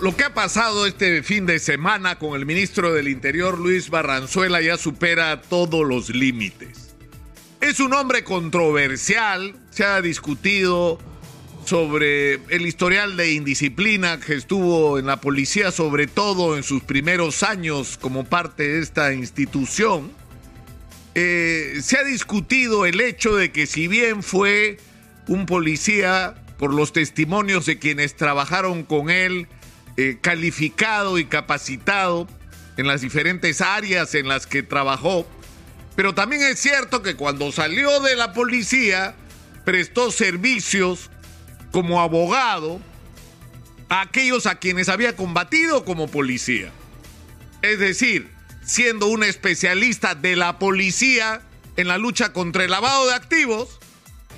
Lo que ha pasado este fin de semana con el ministro del Interior, Luis Barranzuela, ya supera todos los límites. Es un hombre controversial, se ha discutido sobre el historial de indisciplina que estuvo en la policía, sobre todo en sus primeros años como parte de esta institución. Eh, se ha discutido el hecho de que si bien fue un policía, por los testimonios de quienes trabajaron con él, eh, calificado y capacitado en las diferentes áreas en las que trabajó. Pero también es cierto que cuando salió de la policía, prestó servicios como abogado a aquellos a quienes había combatido como policía. Es decir, siendo un especialista de la policía en la lucha contra el lavado de activos,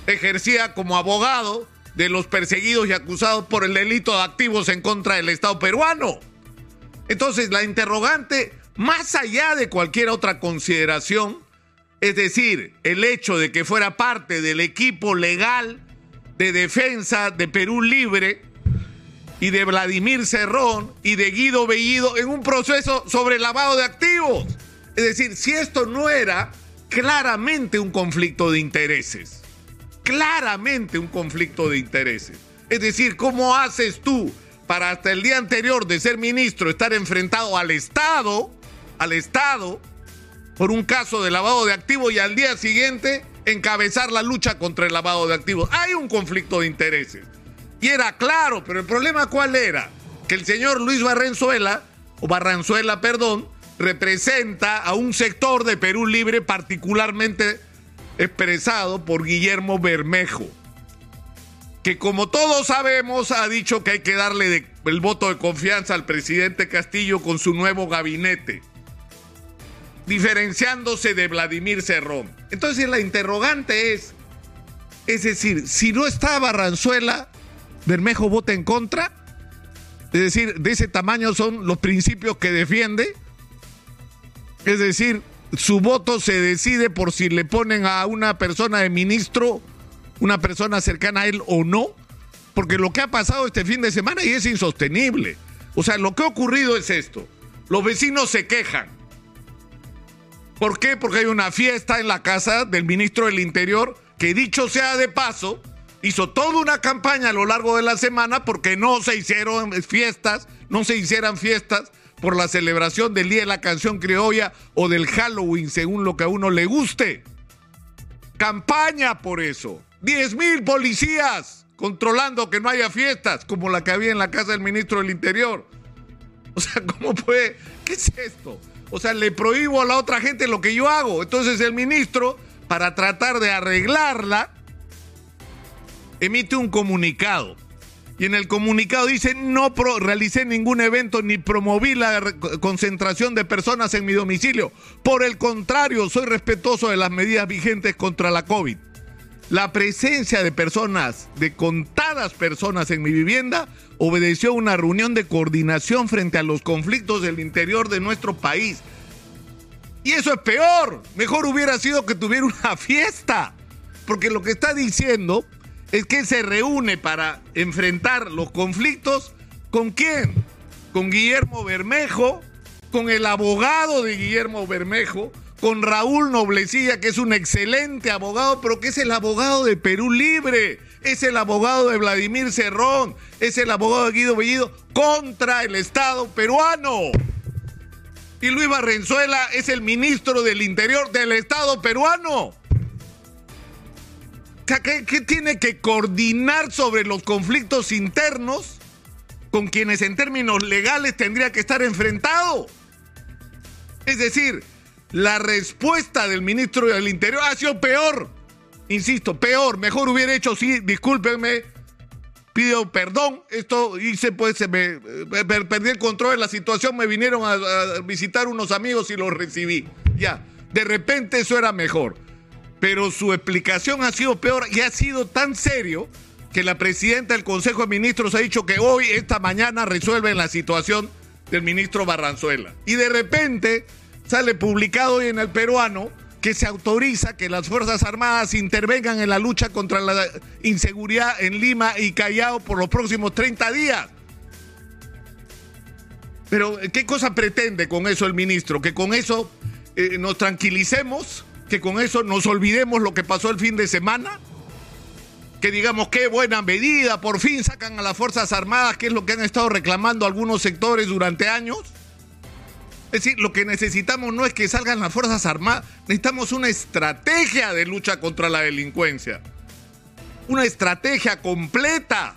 ejercía como abogado de los perseguidos y acusados por el delito de activos en contra del Estado peruano. Entonces, la interrogante, más allá de cualquier otra consideración, es decir, el hecho de que fuera parte del equipo legal de defensa de Perú Libre y de Vladimir Cerrón y de Guido Bellido en un proceso sobre lavado de activos. Es decir, si esto no era claramente un conflicto de intereses claramente un conflicto de intereses. Es decir, ¿cómo haces tú para hasta el día anterior de ser ministro estar enfrentado al Estado, al Estado, por un caso de lavado de activos y al día siguiente encabezar la lucha contra el lavado de activos? Hay un conflicto de intereses. Y era claro, pero el problema cuál era? Que el señor Luis Barranzuela, o Barranzuela, perdón, representa a un sector de Perú Libre particularmente expresado por Guillermo Bermejo, que como todos sabemos ha dicho que hay que darle el voto de confianza al presidente Castillo con su nuevo gabinete, diferenciándose de Vladimir Cerrón. Entonces la interrogante es, es decir, si no está Barranzuela, Bermejo vota en contra. Es decir, de ese tamaño son los principios que defiende. Es decir, su voto se decide por si le ponen a una persona de ministro, una persona cercana a él o no, porque lo que ha pasado este fin de semana y es insostenible. O sea, lo que ha ocurrido es esto. Los vecinos se quejan. ¿Por qué? Porque hay una fiesta en la casa del ministro del Interior que dicho sea de paso, hizo toda una campaña a lo largo de la semana porque no se hicieron fiestas, no se hicieran fiestas por la celebración del Día de la Canción Criolla o del Halloween, según lo que a uno le guste. Campaña por eso. 10 mil policías controlando que no haya fiestas, como la que había en la casa del ministro del Interior. O sea, ¿cómo puede? ¿Qué es esto? O sea, le prohíbo a la otra gente lo que yo hago. Entonces el ministro, para tratar de arreglarla, emite un comunicado y en el comunicado dice, no realicé ningún evento ni promoví la concentración de personas en mi domicilio. Por el contrario, soy respetuoso de las medidas vigentes contra la COVID. La presencia de personas, de contadas personas en mi vivienda, obedeció a una reunión de coordinación frente a los conflictos del interior de nuestro país. Y eso es peor. Mejor hubiera sido que tuviera una fiesta. Porque lo que está diciendo es que se reúne para enfrentar los conflictos con quién? Con Guillermo Bermejo, con el abogado de Guillermo Bermejo, con Raúl Noblecilla, que es un excelente abogado, pero que es el abogado de Perú Libre, es el abogado de Vladimir Cerrón, es el abogado de Guido Bellido contra el Estado peruano. Y Luis Barrenzuela es el ministro del Interior del Estado peruano. ¿Qué, tiene que coordinar sobre los conflictos internos con quienes en términos legales tendría que estar enfrentado? Es decir, la respuesta del ministro del Interior ha sido peor. Insisto, peor. Mejor hubiera hecho, sí, discúlpenme, pido perdón. Esto hice, pues, se me, perdí el control de la situación. Me vinieron a, a visitar unos amigos y los recibí. Ya, de repente eso era mejor pero su explicación ha sido peor y ha sido tan serio que la presidenta del Consejo de Ministros ha dicho que hoy, esta mañana, resuelven la situación del ministro Barranzuela. Y de repente sale publicado hoy en el peruano que se autoriza que las Fuerzas Armadas intervengan en la lucha contra la inseguridad en Lima y Callao por los próximos 30 días. Pero, ¿qué cosa pretende con eso el ministro? ¿Que con eso eh, nos tranquilicemos? ¿Que con eso nos olvidemos lo que pasó el fin de semana? que digamos qué buena medida, por fin sacan a las Fuerzas Armadas, que es lo que han estado reclamando algunos sectores durante años. Es decir, lo que necesitamos no es que salgan las Fuerzas Armadas, necesitamos una estrategia de lucha contra la delincuencia. Una estrategia completa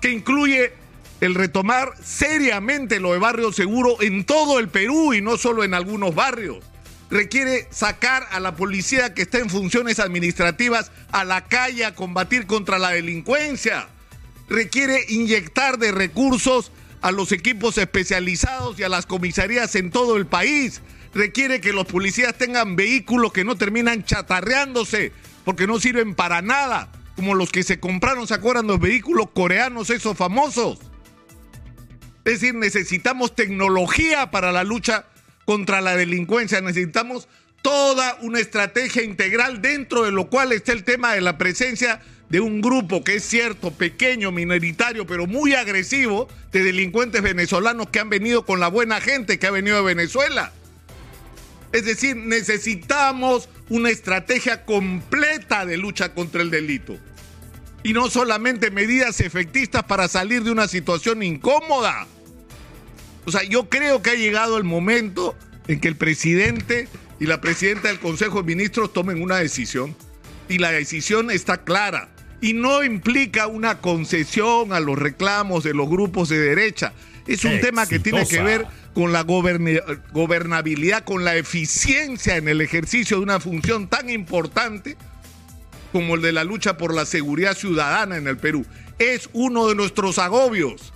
que incluye el retomar seriamente lo de barrio seguro en todo el Perú y no solo en algunos barrios requiere sacar a la policía que está en funciones administrativas a la calle a combatir contra la delincuencia. Requiere inyectar de recursos a los equipos especializados y a las comisarías en todo el país. Requiere que los policías tengan vehículos que no terminan chatarreándose porque no sirven para nada, como los que se compraron, ¿se acuerdan los vehículos coreanos esos famosos? Es decir, necesitamos tecnología para la lucha contra la delincuencia. Necesitamos toda una estrategia integral dentro de lo cual está el tema de la presencia de un grupo que es cierto, pequeño, minoritario, pero muy agresivo, de delincuentes venezolanos que han venido con la buena gente que ha venido de Venezuela. Es decir, necesitamos una estrategia completa de lucha contra el delito. Y no solamente medidas efectistas para salir de una situación incómoda. O sea, yo creo que ha llegado el momento en que el presidente y la presidenta del Consejo de Ministros tomen una decisión. Y la decisión está clara. Y no implica una concesión a los reclamos de los grupos de derecha. Es un tema que tiene que ver con la gobernabilidad, con la eficiencia en el ejercicio de una función tan importante como el de la lucha por la seguridad ciudadana en el Perú. Es uno de nuestros agobios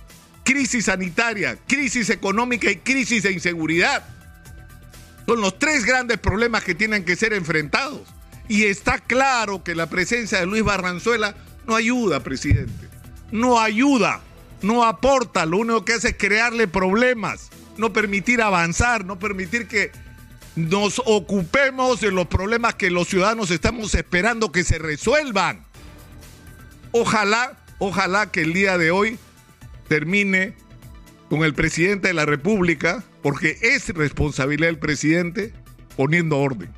crisis sanitaria, crisis económica y crisis de inseguridad. Son los tres grandes problemas que tienen que ser enfrentados. Y está claro que la presencia de Luis Barranzuela no ayuda, presidente. No ayuda, no aporta. Lo único que hace es crearle problemas, no permitir avanzar, no permitir que nos ocupemos de los problemas que los ciudadanos estamos esperando que se resuelvan. Ojalá, ojalá que el día de hoy termine con el presidente de la República, porque es responsabilidad del presidente, poniendo orden.